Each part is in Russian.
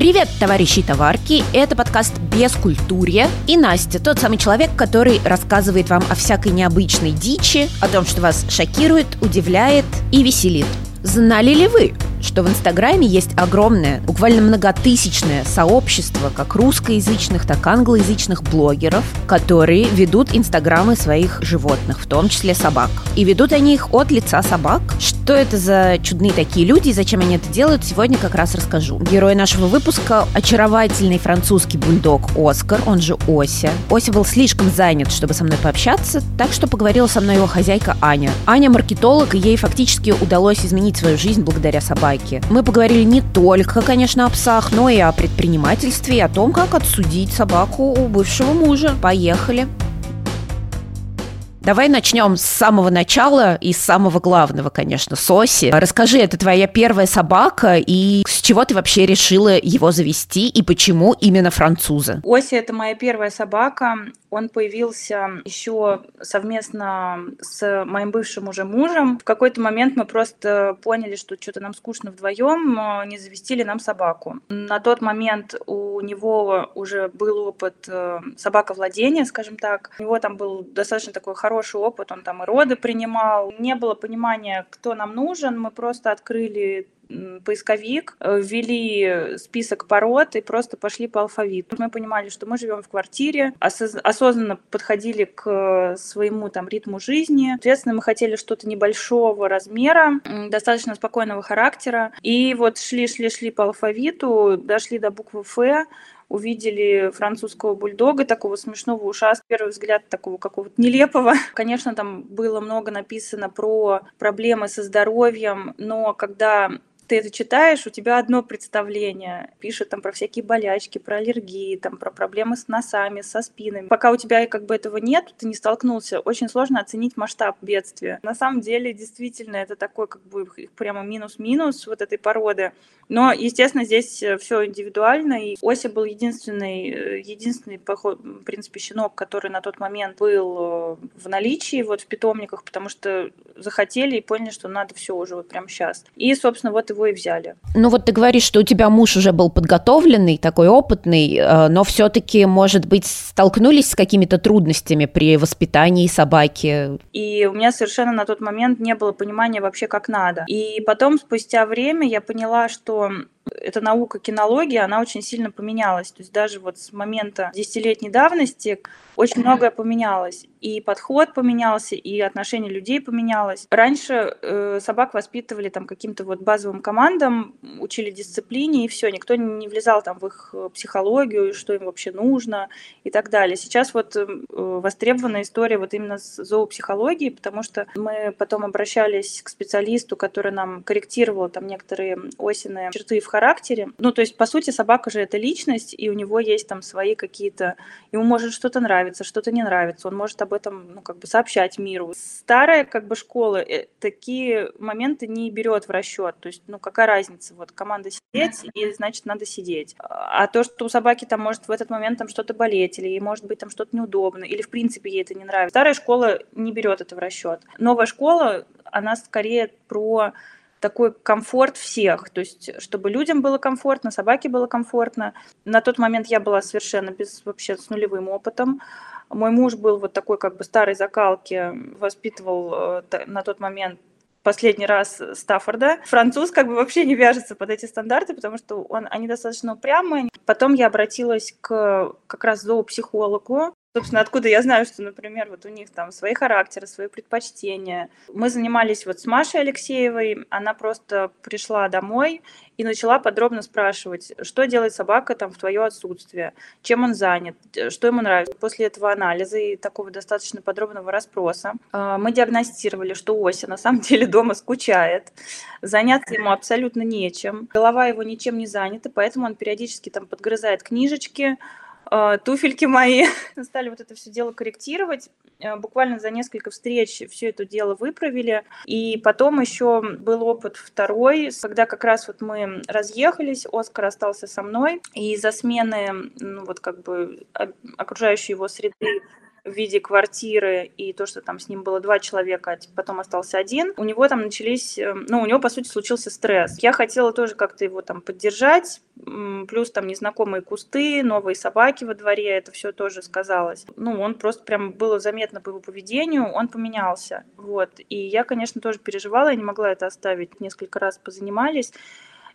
Привет, товарищи и товарки! Это подкаст «Без культурья» и Настя, тот самый человек, который рассказывает вам о всякой необычной дичи, о том, что вас шокирует, удивляет и веселит. Знали ли вы, что в Инстаграме есть огромное, буквально многотысячное сообщество как русскоязычных, так и англоязычных блогеров, которые ведут инстаграмы своих животных, в том числе собак. И ведут они их от лица собак. Что это за чудные такие люди и зачем они это делают, сегодня как раз расскажу. Герой нашего выпуска – очаровательный французский бульдог Оскар, он же Ося. Ося был слишком занят, чтобы со мной пообщаться, так что поговорила со мной его хозяйка Аня. Аня маркетолог, и ей фактически удалось изменить свою жизнь благодаря собаке собаки. Мы поговорили не только, конечно, о псах, но и о предпринимательстве и о том, как отсудить собаку у бывшего мужа. Поехали! Давай начнем с самого начала и с самого главного, конечно, Соси. Расскажи, это твоя первая собака, и с чего ты вообще решила его завести, и почему именно француза? Оси – это моя первая собака. Он появился еще совместно с моим бывшим уже мужем. В какой-то момент мы просто поняли, что что-то нам скучно вдвоем, не завестили нам собаку. На тот момент у него уже был опыт э, собаковладения, скажем так. У него там был достаточно такой хороший опыт, он там и роды принимал. Не было понимания, кто нам нужен, мы просто открыли поисковик, э, ввели список пород и просто пошли по алфавиту. Мы понимали, что мы живем в квартире, осознанно подходили к своему там ритму жизни. Соответственно, мы хотели что-то небольшого размера, достаточно спокойного характера. И вот шли-шли-шли по алфавиту, дошли до буквы «Ф», увидели французского бульдога, такого смешного уша, с первого взгляд такого какого-то нелепого. Конечно, там было много написано про проблемы со здоровьем, но когда ты это читаешь, у тебя одно представление. Пишут там про всякие болячки, про аллергии, там про проблемы с носами, со спинами. Пока у тебя как бы этого нет, ты не столкнулся, очень сложно оценить масштаб бедствия. На самом деле, действительно, это такой как бы прямо минус-минус вот этой породы. Но, естественно, здесь э, все индивидуально. И Ося был единственный, э, единственный, в принципе, щенок, который на тот момент был э, в наличии вот в питомниках, потому что захотели и поняли, что надо все уже вот прямо сейчас. И, собственно, вот его его и взяли. Ну вот ты говоришь, что у тебя муж уже был подготовленный, такой опытный, э, но все-таки, может быть, столкнулись с какими-то трудностями при воспитании собаки? И у меня совершенно на тот момент не было понимания вообще, как надо. И потом, спустя время, я поняла, что эта наука кинологии, она очень сильно поменялась. То есть даже вот с момента десятилетней давности очень многое поменялось. И подход поменялся, и отношение людей поменялось. Раньше э, собак воспитывали там каким-то вот базовым командам, учили дисциплине, и все, никто не влезал там в их э, психологию, что им вообще нужно и так далее. Сейчас вот э, востребована история вот именно с зоопсихологией, потому что мы потом обращались к специалисту, который нам корректировал там некоторые осенные черты в характере. Ну, то есть, по сути, собака же это личность, и у него есть там свои какие-то... Ему может что-то нравиться, что-то не нравится, он может об этом, ну, как бы сообщать миру. Старая, как бы, школа э, такие моменты не берет в расчет. То есть, ну, какая разница? Вот команда сидеть, и, значит, надо сидеть. А то, что у собаки там может в этот момент там что-то болеть, или ей может быть там что-то неудобно, или, в принципе, ей это не нравится. Старая школа не берет это в расчет. Новая школа, она скорее про такой комфорт всех, то есть чтобы людям было комфортно, собаке было комфортно. На тот момент я была совершенно без вообще с нулевым опытом. Мой муж был вот такой как бы старой закалки, воспитывал э, на тот момент последний раз Стаффорда. Француз как бы вообще не вяжется под эти стандарты, потому что он, они достаточно упрямые. Потом я обратилась к как раз зоопсихологу, Собственно, откуда я знаю, что, например, вот у них там свои характеры, свои предпочтения. Мы занимались вот с Машей Алексеевой, она просто пришла домой и начала подробно спрашивать, что делает собака там в твое отсутствие, чем он занят, что ему нравится. После этого анализа и такого достаточно подробного расспроса а, мы диагностировали, что Ося на самом деле дома скучает, заняться ему абсолютно нечем, голова его ничем не занята, поэтому он периодически там подгрызает книжечки, а, туфельки мои. Стали вот это все дело корректировать. Э, буквально за несколько встреч все это дело выправили. И потом еще был опыт второй, когда как раз вот мы разъехались, Оскар остался со мной. И из-за смены, ну вот как бы окружающей его среды в виде квартиры и то, что там с ним было два человека, а потом остался один, у него там начались, э, ну, у него, по сути, случился стресс. Я хотела тоже как-то его там поддержать, плюс там незнакомые кусты, новые собаки во дворе, это все тоже сказалось. Ну, он просто прям было заметно по его поведению, он поменялся, вот. И я, конечно, тоже переживала, я не могла это оставить, несколько раз позанимались,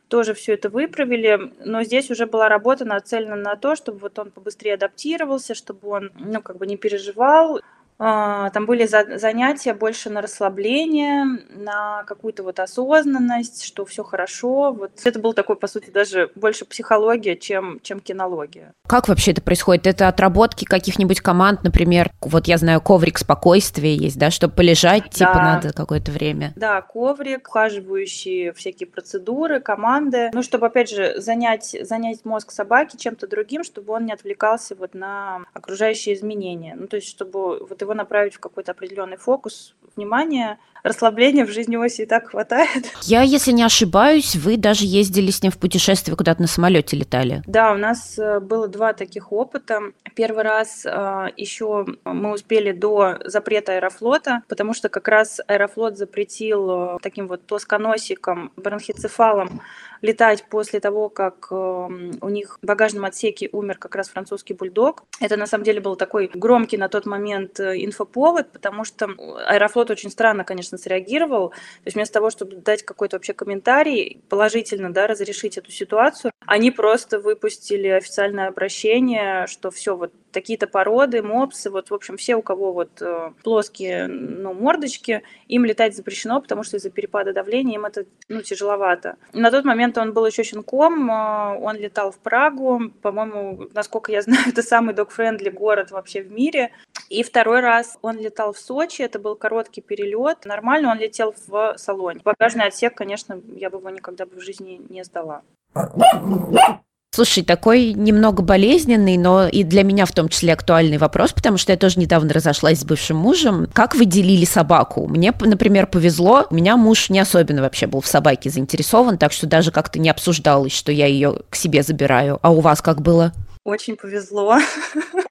тоже все это выправили, но здесь уже была работа нацелена на то, чтобы вот он побыстрее адаптировался, чтобы он, ну, как бы не переживал, там были занятия больше на расслабление, на какую-то вот осознанность, что все хорошо. Вот это был такой, по сути, даже больше психология, чем, чем кинология. Как вообще это происходит? Это отработки каких-нибудь команд, например, вот я знаю, коврик спокойствия есть, да, чтобы полежать, типа, да. надо какое-то время. Да, коврик, ухаживающие всякие процедуры, команды. Ну, чтобы, опять же, занять, занять мозг собаки чем-то другим, чтобы он не отвлекался вот на окружающие изменения. Ну, то есть, чтобы вот его направить в какой-то определенный фокус внимания, расслабления в жизни оси и так хватает. Я, если не ошибаюсь, вы даже ездили с ним в путешествие, куда-то на самолете летали. Да, у нас э, было два таких опыта. Первый раз э, еще мы успели до запрета аэрофлота, потому что как раз аэрофлот запретил э, таким вот плосконосиком, бронхицефалом летать после того, как у них в багажном отсеке умер как раз французский бульдог. Это на самом деле был такой громкий на тот момент инфоповод, потому что Аэрофлот очень странно, конечно, среагировал. То есть вместо того, чтобы дать какой-то вообще комментарий, положительно да, разрешить эту ситуацию, они просто выпустили официальное обращение, что все, вот такие-то породы, мопсы, вот, в общем, все, у кого вот э, плоские, ну, мордочки, им летать запрещено, потому что из-за перепада давления им это, ну, тяжеловато. На тот момент он был еще щенком, э, он летал в Прагу, по-моему, насколько я знаю, это самый док-френдли город вообще в мире. И второй раз он летал в Сочи, это был короткий перелет, нормально он летел в салоне. Багажный отсек, конечно, я бы его никогда бы в жизни не сдала. Слушай, такой немного болезненный, но и для меня в том числе актуальный вопрос, потому что я тоже недавно разошлась с бывшим мужем. Как вы делили собаку? Мне, например, повезло. У меня муж не особенно вообще был в собаке заинтересован, так что даже как-то не обсуждалось, что я ее к себе забираю. А у вас как было? Очень повезло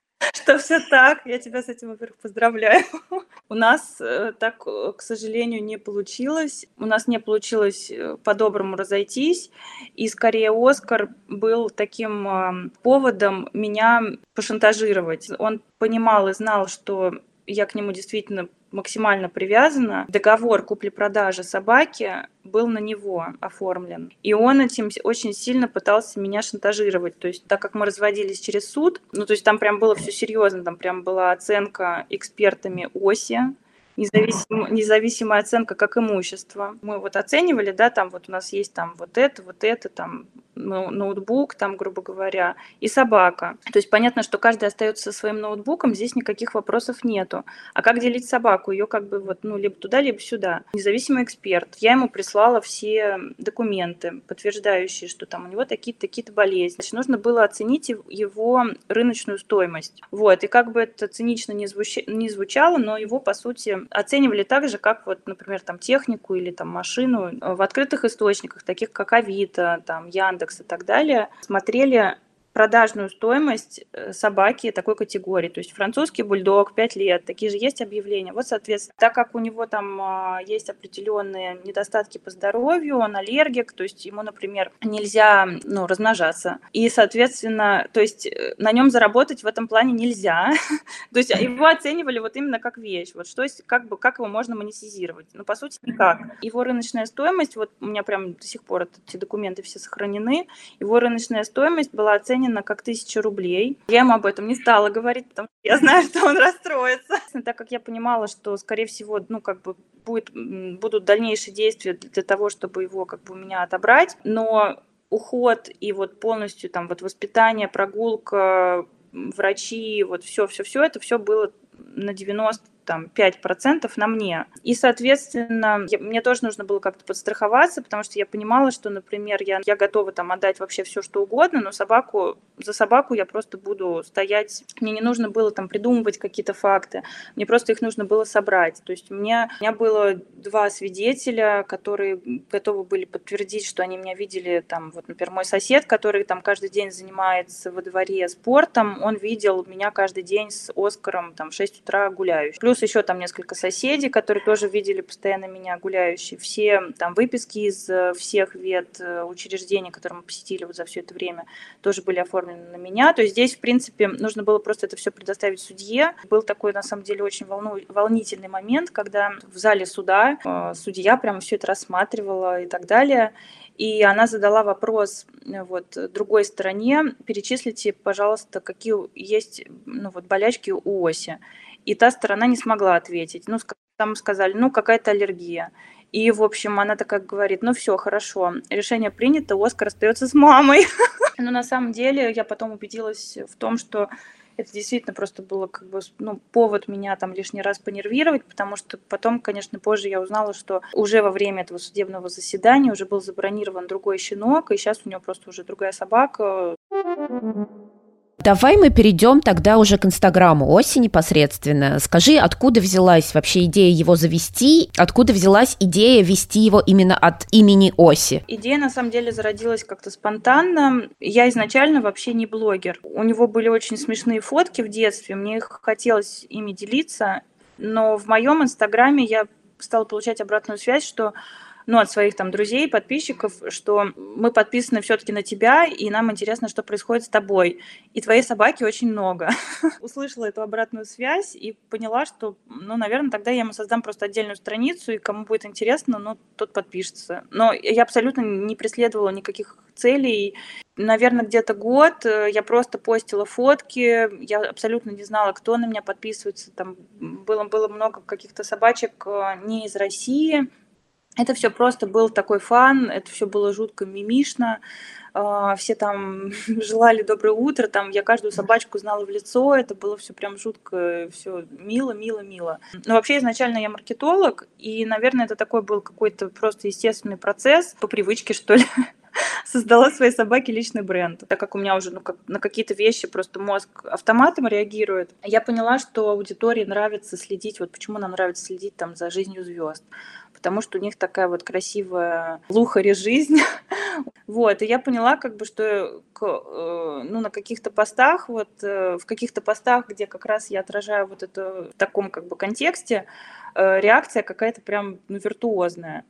что все так. Я тебя с этим, во-первых, поздравляю. У нас э, так, э, к сожалению, не получилось. У нас не получилось э, по-доброму разойтись. И скорее Оскар был таким поводом меня пошантажировать. Он понимал и знал, что я к нему действительно максимально привязана. Договор купли-продажи собаки был на него оформлен. И он этим очень сильно пытался меня шантажировать. То есть, так как мы разводились через суд, ну, то есть там прям было все серьезно, там прям была оценка экспертами оси, независим, независимая оценка как имущество. Мы вот оценивали, да, там вот у нас есть там вот это, вот это, там ноутбук, там, грубо говоря, и собака. То есть понятно, что каждый остается со своим ноутбуком, здесь никаких вопросов нету. А как делить собаку? Ее как бы вот, ну, либо туда, либо сюда. Независимый эксперт. Я ему прислала все документы, подтверждающие, что там у него такие-то такие болезни. Значит, нужно было оценить его рыночную стоимость. Вот, и как бы это цинично не, звуч... не звучало, но его, по сути, оценивали так же, как вот, например, там технику или там машину в открытых источниках, таких как Авито, там Яндекс и так далее, смотрели продажную стоимость э, собаки такой категории. То есть французский бульдог 5 лет, такие же есть объявления. Вот, соответственно, так как у него там а, есть определенные недостатки по здоровью, он аллергик, то есть ему, например, нельзя ну, размножаться. И, соответственно, то есть э, на нем заработать в этом плане нельзя. то есть его оценивали вот именно как вещь. Вот что есть, как бы, как его можно монетизировать? Ну, по сути, никак. Его рыночная стоимость, вот у меня прям до сих пор эти документы все сохранены, его рыночная стоимость была оценена Ленина как тысяча рублей. Я ему об этом не стала говорить, потому что я знаю, что он расстроится. Так как я понимала, что, скорее всего, ну, как бы будет, будут дальнейшие действия для того, чтобы его как бы у меня отобрать, но уход и вот полностью там вот воспитание, прогулка, врачи, вот все, все, все это все было на 90 там 5% на мне. И, соответственно, я, мне тоже нужно было как-то подстраховаться, потому что я понимала, что, например, я, я готова там отдать вообще все, что угодно, но собаку, за собаку я просто буду стоять. Мне не нужно было там придумывать какие-то факты, мне просто их нужно было собрать. То есть у меня, у меня было два свидетеля, которые готовы были подтвердить, что они меня видели там, вот, например, мой сосед, который там каждый день занимается во дворе спортом, он видел меня каждый день с Оскаром там в 6 утра гуляющий. Плюс еще там несколько соседей, которые тоже видели постоянно меня гуляющей. Все там выписки из э, всех вет э, учреждений, которые мы посетили вот за все это время, тоже были оформлены на меня. То есть здесь, в принципе, нужно было просто это все предоставить судье. Был такой, на самом деле, очень волну... волнительный момент, когда в зале суда э, судья прямо все это рассматривала и так далее. И она задала вопрос вот, другой стороне, перечислите, пожалуйста, какие есть ну, вот, болячки у оси. И та сторона не смогла ответить. Ну, там сказали, ну, какая-то аллергия. И, в общем, она такая говорит, ну все, хорошо, решение принято, Оскар остается с мамой. Но на самом деле я потом убедилась в том, что это действительно просто было как бы ну, повод меня там лишний раз понервировать, потому что потом, конечно, позже я узнала, что уже во время этого судебного заседания уже был забронирован другой щенок, и сейчас у него просто уже другая собака. Давай мы перейдем тогда уже к Инстаграму Оси непосредственно. Скажи, откуда взялась вообще идея его завести? Откуда взялась идея вести его именно от имени Оси? Идея на самом деле зародилась как-то спонтанно. Я изначально вообще не блогер. У него были очень смешные фотки в детстве, мне их хотелось ими делиться, но в моем Инстаграме я стала получать обратную связь, что ну, от своих там друзей, подписчиков, что мы подписаны все-таки на тебя, и нам интересно, что происходит с тобой. И твоей собаки очень много. Услышала эту обратную связь и поняла, что, ну, наверное, тогда я ему создам просто отдельную страницу, и кому будет интересно, ну, тот подпишется. Но я абсолютно не преследовала никаких целей. Наверное, где-то год э, я просто постила фотки, я абсолютно не знала, кто на меня подписывается. Там было, было много каких-то собачек э, не из России, это все просто был такой фан, это все было жутко мимишно. А, все там желали доброе утро, там я каждую собачку знала в лицо, это было все прям жутко, все мило, мило, мило. Но вообще изначально я маркетолог, и, наверное, это такой был какой-то просто естественный процесс, по привычке, что ли. создала своей собаке личный бренд. Так как у меня уже ну, как, на какие-то вещи просто мозг автоматом реагирует, я поняла, что аудитории нравится следить, вот почему нам нравится следить там за жизнью звезд потому что у них такая вот красивая luxury жизнь. вот, и я поняла, как бы, что э, ну, на каких-то постах, вот э, в каких-то постах, где как раз я отражаю вот это в таком как бы контексте, э, реакция какая-то прям ну, виртуозная.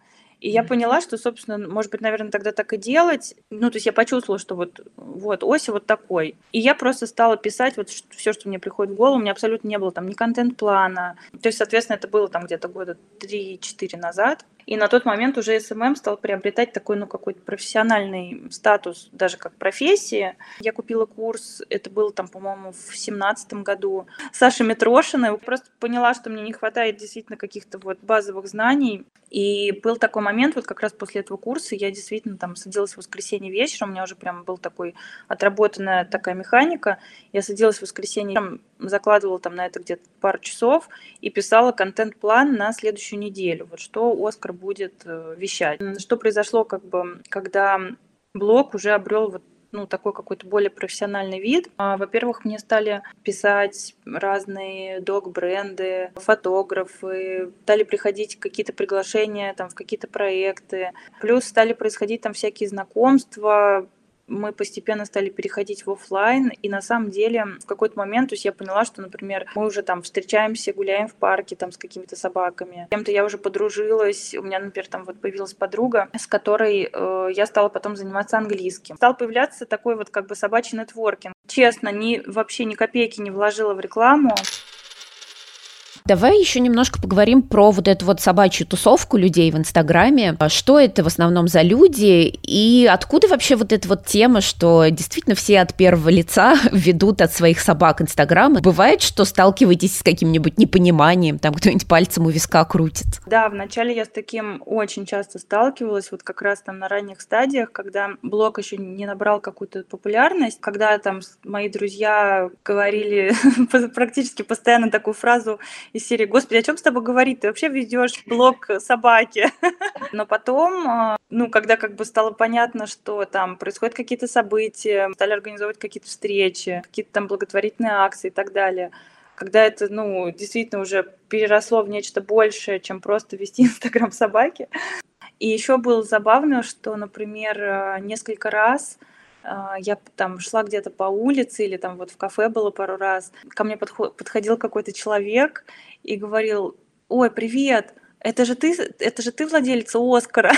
И я поняла, что, собственно, может быть, наверное, тогда так и делать. Ну, то есть я почувствовала, что вот, вот Оси вот такой. И я просто стала писать вот все, что мне приходит в голову. У меня абсолютно не было там ни контент-плана. То есть, соответственно, это было там где-то года 3-4 назад. И на тот момент уже SMM стал приобретать такой, ну, какой-то профессиональный статус, даже как профессия. Я купила курс, это было там, по-моему, в семнадцатом году, Саши Митрошиной. Просто поняла, что мне не хватает действительно каких-то вот базовых знаний. И был такой момент, вот как раз после этого курса, я действительно там садилась в воскресенье вечером, у меня уже прям был такой отработанная такая механика. Я садилась в воскресенье, закладывала там на это где-то пару часов и писала контент-план на следующую неделю. Вот что Оскар будет э, вещать. Что произошло, как бы, когда блог уже обрел вот ну, такой какой-то более профессиональный вид. А, во-первых, мне стали писать разные дог-бренды, фотографы, стали приходить какие-то приглашения там, в какие-то проекты. Плюс стали происходить там всякие знакомства, мы постепенно стали переходить в офлайн, и на самом деле в какой-то момент, то есть я поняла, что, например, мы уже там встречаемся, гуляем в парке там с какими-то собаками, с кем-то я уже подружилась, у меня, например, там вот появилась подруга, с которой э, я стала потом заниматься английским. Стал появляться такой вот как бы собачий нетворкинг. Честно, ни, вообще ни копейки не вложила в рекламу. Давай еще немножко поговорим про вот эту вот собачью тусовку людей в Инстаграме. Что это в основном за люди и откуда вообще вот эта вот тема, что действительно все от первого лица ведут от своих собак Инстаграм. Бывает, что сталкиваетесь с каким-нибудь непониманием, там кто-нибудь пальцем у виска крутит? Да, вначале я с таким очень часто сталкивалась, вот как раз там на ранних стадиях, когда блог еще не набрал какую-то популярность, когда там мои друзья говорили практически постоянно такую фразу из серии «Господи, о чем с тобой говорить? Ты вообще ведешь блог собаки». Но потом, а, ну, когда как бы стало понятно, что там происходят какие-то события, стали организовывать какие-то встречи, какие-то там благотворительные акции и так далее, когда это, ну, действительно уже переросло в нечто большее, чем просто вести Инстаграм собаки. И еще было забавно, что, например, э, несколько раз а, я там шла где-то по улице или там вот в кафе было пару раз, ко мне подходил какой-то человек и говорил, ой, привет, это же ты, это же ты владелица Оскара.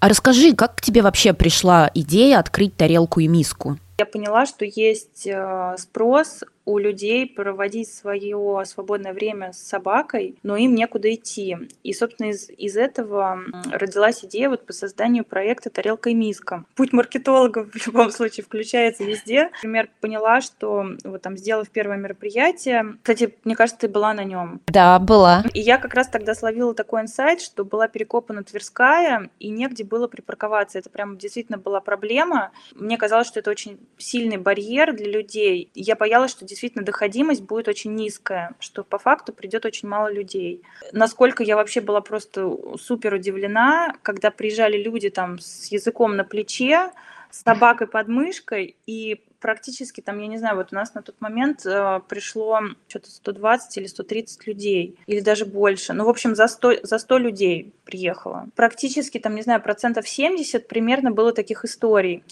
А расскажи, как к тебе вообще пришла идея открыть тарелку и миску? Я поняла, что есть э, спрос у людей проводить свое свободное время с собакой, но им некуда идти. И, собственно, из, из этого родилась идея вот по созданию проекта «Тарелка и миска». Путь маркетолога в любом случае включается везде. Например, поняла, что вот там, сделав первое мероприятие, кстати, мне кажется, ты была на нем. Да, была. И я как раз тогда словила такой инсайт, что была перекопана Тверская, и негде было припарковаться. Это прям действительно была проблема. Мне казалось, что это очень сильный барьер для людей. Я боялась, что действительно доходимость будет очень низкая, что по факту придет очень мало людей. Насколько я вообще была просто супер удивлена, когда приезжали люди там с языком на плече, с собакой под мышкой, и практически там, я не знаю, вот у нас на тот момент э, пришло что-то 120 или 130 людей, или даже больше. Ну, в общем, за 100, за 100 людей приехало. Практически там, не знаю, процентов 70 примерно было таких историй.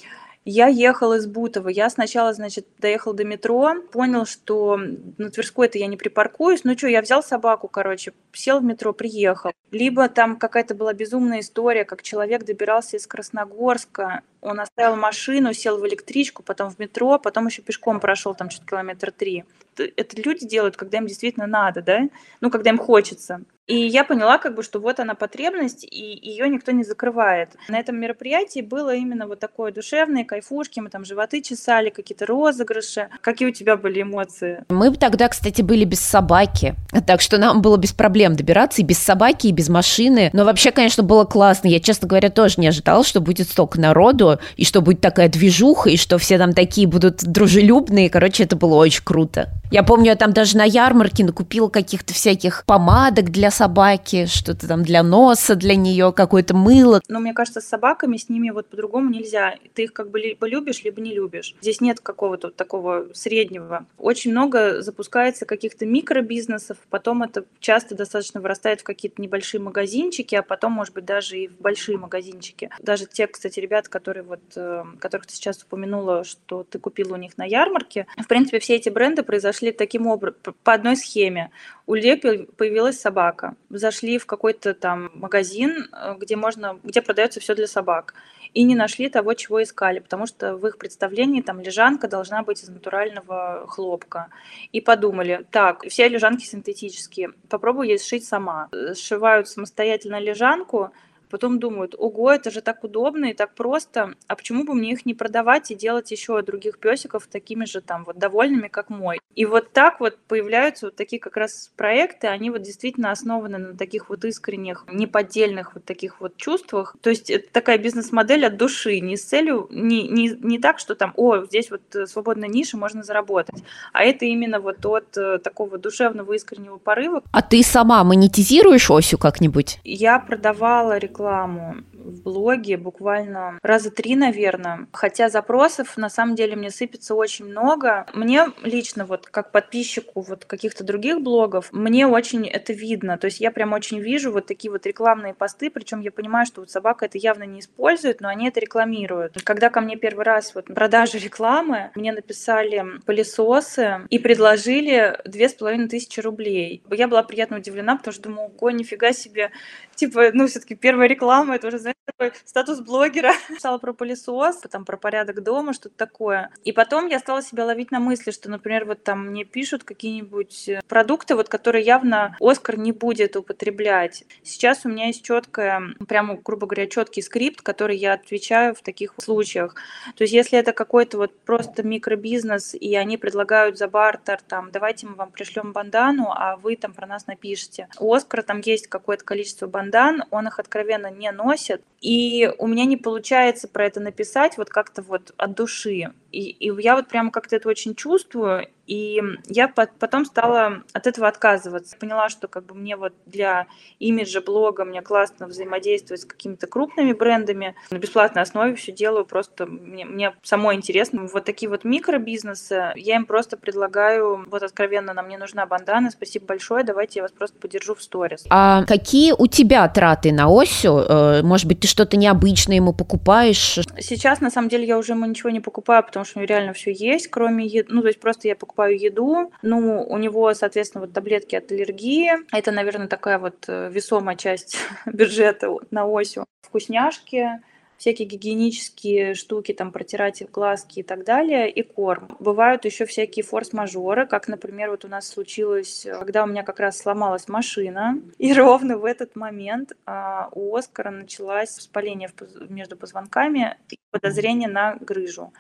Я ехала из Бутова. Я сначала, значит, доехал до метро, понял, что на Тверской-то я не припаркуюсь. Ну что, я взял собаку, короче, сел в метро, приехал. Либо там какая-то была безумная история, как человек добирался из Красногорска, он оставил машину, сел в электричку, потом в метро, потом еще пешком прошел там что-то километр три. Это люди делают, когда им действительно надо, да? Ну, когда им хочется. И я поняла, как бы, что вот она потребность, и ее никто не закрывает. На этом мероприятии было именно вот такое душевное, кайфушки, мы там животы чесали, какие-то розыгрыши. Какие у тебя были эмоции? Мы тогда, кстати, были без собаки, так что нам было без проблем добираться и без собаки, и без машины. Но вообще, конечно, было классно. Я, честно говоря, тоже не ожидала, что будет столько народу, и что будет такая движуха, и что все там такие будут дружелюбные. Короче, это было очень круто. Я помню, я там даже на ярмарке накупила каких-то всяких помадок для собаки, что-то там для носа для нее, какое-то мыло. Но мне кажется, с собаками с ними вот по-другому нельзя. Ты их как бы либо любишь, либо не любишь. Здесь нет какого-то такого среднего. Очень много запускается каких-то микробизнесов, потом это часто достаточно вырастает в какие-то небольшие магазинчики, а потом, может быть, даже и в большие магазинчики. Даже те, кстати, ребята, которые вот, э, которых ты сейчас упомянула, что ты купила у них на ярмарке, в принципе, все эти бренды произошли таким образом, по одной схеме. У людей появилась собака. Зашли в какой-то там магазин, э, где можно, где продается все для собак и не нашли того, чего искали, потому что в их представлении там лежанка должна быть из натурального хлопка. И подумали, так, все лежанки синтетические, попробую ей сшить сама. Сшивают самостоятельно лежанку, потом думают, ого, это же так удобно и так просто, а почему бы мне их не продавать и делать еще других песиков такими же там вот довольными, как мой. И вот так вот появляются вот такие как раз проекты, они вот действительно основаны на таких вот искренних, неподдельных вот таких вот чувствах. То есть это такая бизнес-модель от души, не с целью, не, не, не так, что там, о, здесь вот свободная ниша, можно заработать, а это именно вот от э, такого душевного искреннего порыва. А ты сама монетизируешь Осю как-нибудь? Я продавала рекламу рекламу в блоге буквально раза три, наверное. Хотя запросов на самом деле мне сыпется очень много. Мне лично, вот как подписчику вот каких-то других блогов, мне очень это видно. То есть я прям очень вижу вот такие вот рекламные посты, причем я понимаю, что вот собака это явно не использует, но они это рекламируют. Когда ко мне первый раз вот продажи рекламы, мне написали пылесосы и предложили две с половиной тысячи рублей. Я была приятно удивлена, потому что думаю, ого, нифига себе, типа, ну, все-таки первая реклама, это уже, знаешь, такой статус блогера. Писала про пылесос, потом про порядок дома, что-то такое. И потом я стала себя ловить на мысли, что, например, вот там мне пишут какие-нибудь э, продукты, вот которые явно Оскар не будет употреблять. Сейчас у меня есть четкая, прямо, грубо говоря, четкий скрипт, который я отвечаю в таких случаях. То есть если это какой-то вот просто микробизнес, и они предлагают за бартер, там, давайте мы вам пришлем бандану, а вы там про нас напишите. У Оскара там есть какое-то количество бандан, он их откровенно не носит, и у меня не получается про это написать вот как-то вот от души. И, и я вот прямо как-то это очень чувствую, И я потом стала от этого отказываться. Поняла, что как бы мне вот для имиджа блога мне классно взаимодействовать с какими-то крупными брендами. На бесплатной основе все делаю, просто мне, мне самой интересно. Вот такие вот микробизнесы, я им просто предлагаю, вот откровенно, нам мне нужна бандана, спасибо большое, давайте я вас просто поддержу в сторис. А какие у тебя траты на Осю? Э, может быть, ты что-то необычное ему покупаешь? Сейчас, на самом деле, я уже ему ничего не покупаю, потому что у него реально все есть, кроме еды. Ну, то есть просто я покупаю еду. Ну, у него, соответственно, вот таблетки от аллергии. Это, наверное, такая вот э, весомая часть бюджета на Осю. Вкусняшки, всякие гигиенические штуки, там, протирать глазки и так далее, и корм. Бывают еще всякие форс-мажоры, как, например, вот у нас случилось, когда у меня как раз сломалась машина, и ровно в этот момент а, у Оскара началось воспаление между позвонками и подозрение на грыжу.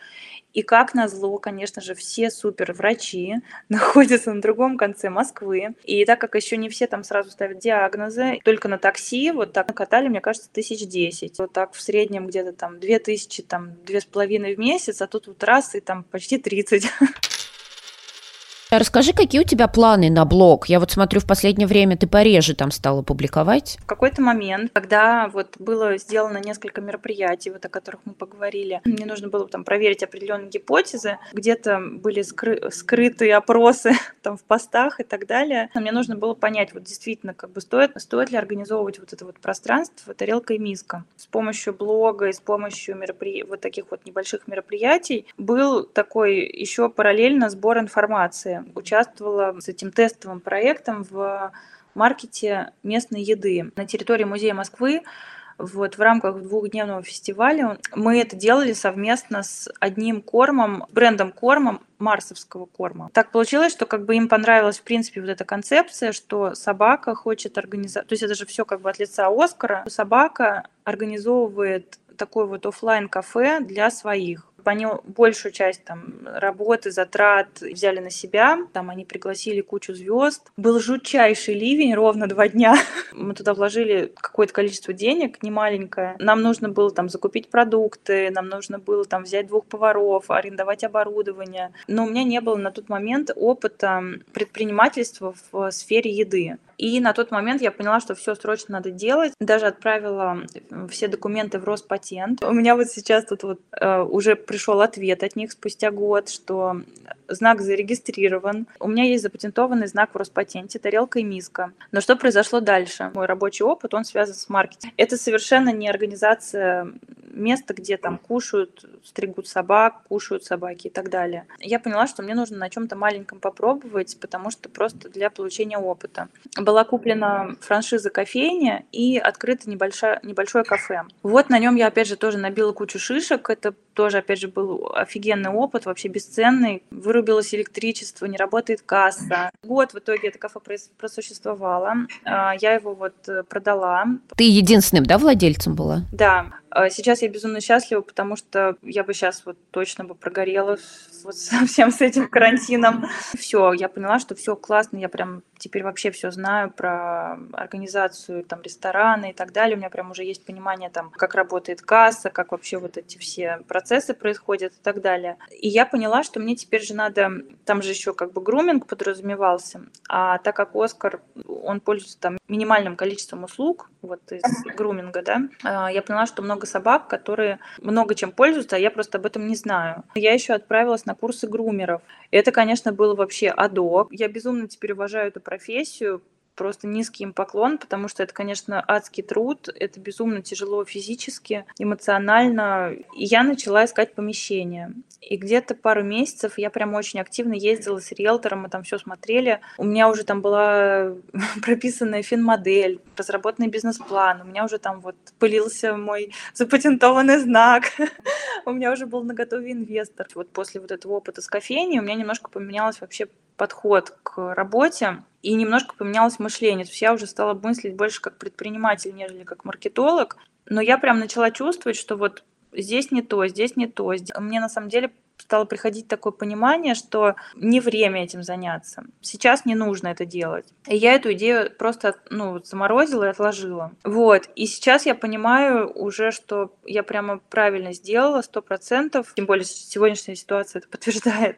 И как назло, конечно же, все супер врачи находятся на другом конце Москвы. И так как еще не все там сразу ставят диагнозы, только на такси вот так накатали, мне кажется, тысяч десять. Вот так в среднем где-то там две тысячи, там две с половиной в месяц, а тут вот раз и там почти тридцать. Расскажи, какие у тебя планы на блог? Я вот смотрю, в последнее время ты пореже там стала публиковать. В какой-то момент, когда вот было сделано несколько мероприятий, вот о которых мы поговорили, мне нужно было там проверить определенные гипотезы, где-то были скры- скрытые опросы там в постах и так далее. Мне нужно было понять, вот действительно, как бы стоит, стоит ли организовывать вот это вот пространство тарелка и миска. С помощью блога и с помощью меропри... вот таких вот небольших мероприятий был такой еще параллельно сбор информации участвовала с этим тестовым проектом в маркете местной еды на территории музея Москвы. Вот, в рамках двухдневного фестиваля мы это делали совместно с одним кормом, брендом кормом марсовского корма. Так получилось, что как бы им понравилась в принципе вот эта концепция, что собака хочет организовать, то есть это же все как бы от лица Оскара, собака организовывает такой вот офлайн кафе для своих они большую часть там работы, затрат взяли на себя. Там они пригласили кучу звезд. Был жутчайший ливень ровно два дня. Мы туда вложили какое-то количество денег, не маленькое. Нам нужно было там закупить продукты, нам нужно было там взять двух поваров, арендовать оборудование. Но у меня не было на тот момент опыта предпринимательства в сфере еды. И на тот момент я поняла, что все срочно надо делать. Даже отправила все документы в Роспатент. У меня вот сейчас тут вот э, уже пришел ответ от них спустя год, что знак зарегистрирован. У меня есть запатентованный знак в Роспатенте, тарелка и миска. Но что произошло дальше? Мой рабочий опыт, он связан с маркетингом. Это совершенно не организация места, где там кушают, стригут собак, кушают собаки и так далее. Я поняла, что мне нужно на чем-то маленьком попробовать, потому что просто для получения опыта была куплена франшиза кофейня и открыто небольшое, небольшое кафе. Вот на нем я, опять же, тоже набила кучу шишек. Это тоже, опять же, был офигенный опыт, вообще бесценный. Вырубилось электричество, не работает касса. Год в итоге это кафе просуществовало. А, я его вот э, продала. Ты единственным, да, владельцем была? Да. А сейчас я безумно счастлива, потому что я бы сейчас вот точно бы прогорела вот совсем с этим карантином. Все, я поняла, что все классно, я прям теперь вообще все знаю про организацию там ресторана и так далее. У меня прям уже есть понимание там, как работает касса, как вообще вот эти все процессы происходят и так далее. И я поняла, что мне теперь же надо, там же еще как бы груминг подразумевался, а так как Оскар, он пользуется там минимальным количеством услуг, вот из груминга, да, а, я поняла, что много собак, которые много чем пользуются, а я просто об этом не знаю. Я еще отправилась на курсы грумеров. Это, конечно, было вообще адок. Я безумно теперь уважаю эту профессию, просто низкий им поклон, потому что это, конечно, адский труд, это безумно тяжело физически, эмоционально. И я начала искать помещение. И где-то пару месяцев я прям очень активно ездила с риэлтором, мы там все смотрели. У меня уже там была прописанная финмодель, разработанный бизнес-план, у меня уже там вот пылился мой запатентованный знак, у меня уже был наготове инвестор. Вот после вот этого опыта с кофейней у меня немножко поменялось вообще подход к работе и немножко поменялось мышление. То есть я уже стала мыслить больше как предприниматель, нежели как маркетолог. Но я прям начала чувствовать, что вот здесь не то, здесь не то. Мне на самом деле стало приходить такое понимание, что не время этим заняться. Сейчас не нужно это делать. И я эту идею просто ну, заморозила и отложила. Вот. И сейчас я понимаю уже, что я прямо правильно сделала, сто процентов. Тем более сегодняшняя ситуация это подтверждает.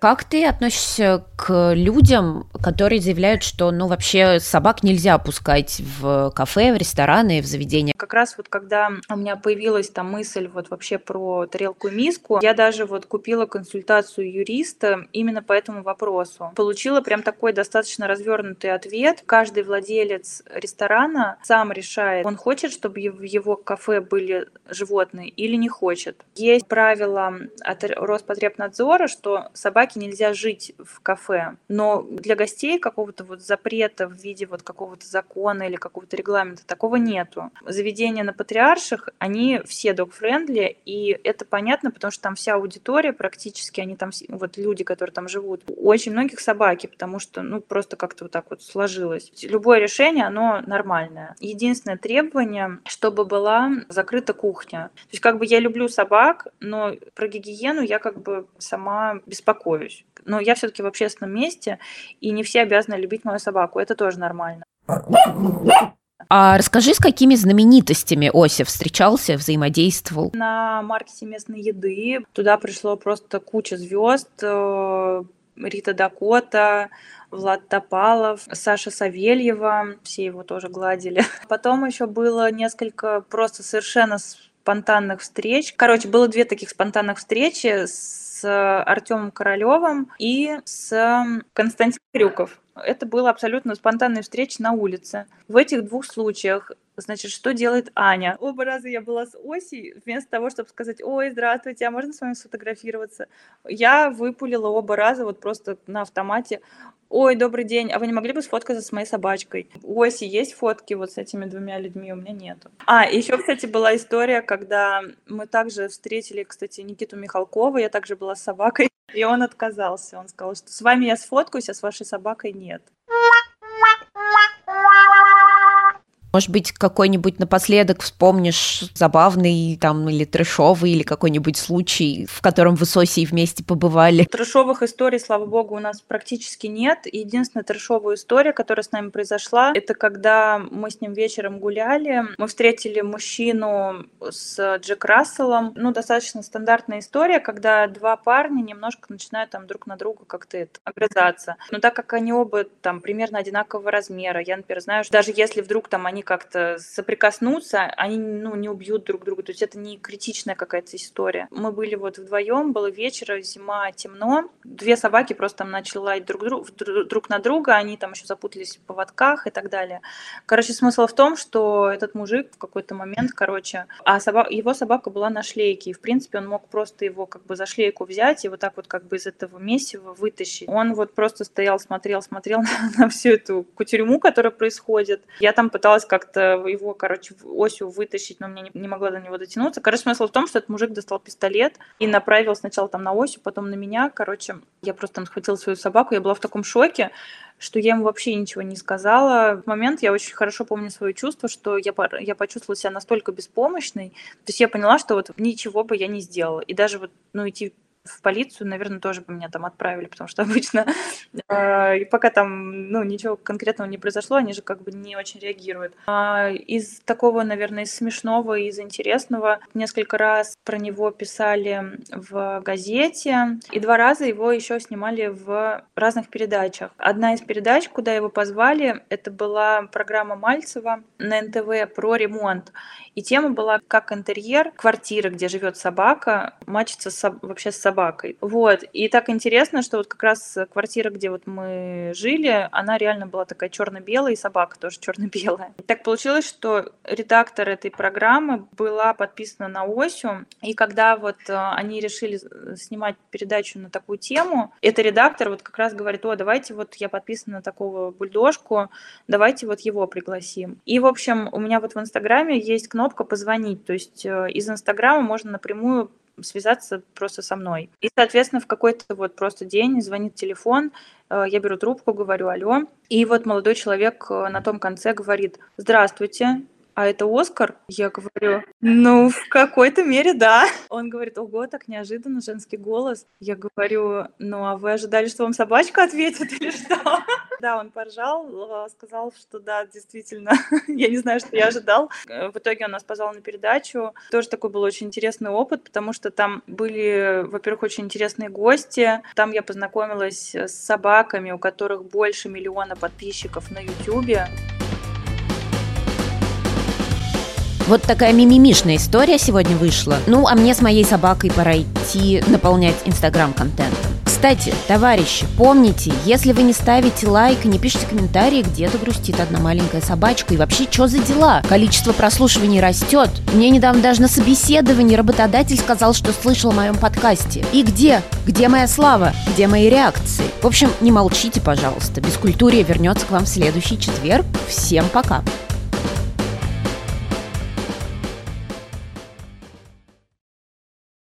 Как ты относишься к людям, которые заявляют, что, ну, вообще собак нельзя пускать в кафе, в рестораны, в заведения? Как раз вот когда у меня появилась там мысль вот вообще про тарелку и миску, я даже вот купила консультацию юриста именно по этому вопросу. Получила прям такой достаточно развернутый ответ. Каждый владелец ресторана сам решает, он хочет, чтобы в его кафе были животные или не хочет. Есть правило от Роспотребнадзора, что собаке нельзя жить в кафе, но для гостей какого-то вот запрета в виде вот какого-то закона или какого-то регламента такого нету. Заведения на Патриарших, они все dog-friendly, и это понятно, потому что там вся аудитория практически, они там, вот люди, которые там живут, очень многих собаки, потому что, ну, просто как-то вот так вот сложилось. Любое решение, оно нормальное. Единственное требование, чтобы была закрыта кухня. То есть как бы я люблю собак, но про гигиену я как бы сама беспокоюсь. Но я все-таки в общественном месте, и не все обязаны любить мою собаку. Это тоже нормально. А расскажи, с какими знаменитостями Ося встречался, взаимодействовал? На маркете местной еды туда пришло просто куча звезд. Э, Рита Дакота, Влад Топалов, Саша Савельева, все его тоже гладили. Потом еще было несколько просто совершенно спонтанных встреч. Короче, было две таких спонтанных встречи с Артемом Королевым и с Константином Крюков. Это было абсолютно спонтанная встреча на улице. В этих двух случаях Значит, что делает Аня? Оба раза я была с Осей, вместо того, чтобы сказать, ой, здравствуйте, а можно с вами сфотографироваться? Я выпулила оба раза вот просто на автомате. Ой, добрый день, а вы не могли бы сфоткаться с моей собачкой? У Оси есть фотки вот с этими двумя людьми, у меня нету. А, еще, кстати, была история, когда мы также встретили, кстати, Никиту Михалкова, я также была с собакой, и он отказался. Он сказал, что с вами я сфоткаюсь, а с вашей собакой нет. Может быть, какой-нибудь напоследок вспомнишь забавный там или трешовый, или какой-нибудь случай, в котором вы с Осей вместе побывали? Трешовых историй, слава богу, у нас практически нет. Единственная трешовая история, которая с нами произошла, это когда мы с ним вечером гуляли. Мы встретили мужчину с Джек Расселом. Ну, достаточно стандартная история, когда два парня немножко начинают там друг на друга как-то это, огрызаться. Но так как они оба там примерно одинакового размера, я, например, знаю, что даже если вдруг там они они как-то соприкоснутся, они ну, не убьют друг друга. То есть это не критичная какая-то история. Мы были вот вдвоем, было вечер, зима, темно. Две собаки просто там начали лаять друг, друг, друг на друга, они там еще запутались в поводках и так далее. Короче, смысл в том, что этот мужик в какой-то момент, короче, а собака, его собака была на шлейке, и в принципе он мог просто его как бы за шлейку взять и вот так вот как бы из этого месива вытащить. Он вот просто стоял, смотрел, смотрел на, на всю эту кутерьму, которая происходит. Я там пыталась как-то его, короче, осью вытащить, но мне не, не могла до него дотянуться. Короче, смысл в том, что этот мужик достал пистолет и направил сначала там на осью, потом на меня. Короче, я просто там схватила свою собаку, я была в таком шоке, что я ему вообще ничего не сказала. В момент я очень хорошо помню свое чувство, что я, я почувствовала себя настолько беспомощной. То есть я поняла, что вот ничего бы я не сделала. И даже вот, ну, идти в полицию, наверное, тоже бы меня там отправили, потому что обычно э, пока там, ну, ничего конкретного не произошло, они же как бы не очень реагируют. А из такого, наверное, из смешного, из интересного, несколько раз про него писали в газете, и два раза его еще снимали в разных передачах. Одна из передач, куда его позвали, это была программа Мальцева на НТВ про ремонт. И тема была как интерьер квартиры, где живет собака, мачится вообще с собакой. Вот. И так интересно, что вот как раз квартира, где вот мы жили, она реально была такая черно-белая, и собака тоже черно-белая. Так получилось, что редактор этой программы была подписана на Осю, и когда вот э, они решили снимать передачу на такую тему, этот редактор вот как раз говорит, о, давайте вот я подписана на такого бульдожку, давайте вот его пригласим. И, в общем, у меня вот в Инстаграме есть кнопка кнопка «Позвонить». То есть э, из Инстаграма можно напрямую связаться просто со мной. И, соответственно, в какой-то вот просто день звонит телефон, э, я беру трубку, говорю «Алло». И вот молодой человек э, на том конце говорит «Здравствуйте, а это Оскар? Я говорю, ну, в какой-то мере, да. Он говорит, ого, так неожиданно, женский голос. Я говорю, ну, а вы ожидали, что вам собачка ответит или что? Да, он поржал, э, сказал, что да, действительно, я не знаю, что я ожидал. В итоге он нас позвал на передачу. Тоже такой был очень интересный опыт, потому что там были, во-первых, очень интересные гости. Там я познакомилась с собаками, у которых больше миллиона подписчиков на YouTube. Вот такая мимимишная история сегодня вышла. Ну, а мне с моей собакой пора идти наполнять Инстаграм контентом. Кстати, товарищи, помните, если вы не ставите лайк и не пишете комментарии, где-то грустит одна маленькая собачка. И вообще, что за дела? Количество прослушиваний растет. Мне недавно даже на собеседовании работодатель сказал, что слышал о моем подкасте. И где? Где моя слава? Где мои реакции? В общем, не молчите, пожалуйста. Бескультурия вернется к вам в следующий четверг. Всем пока!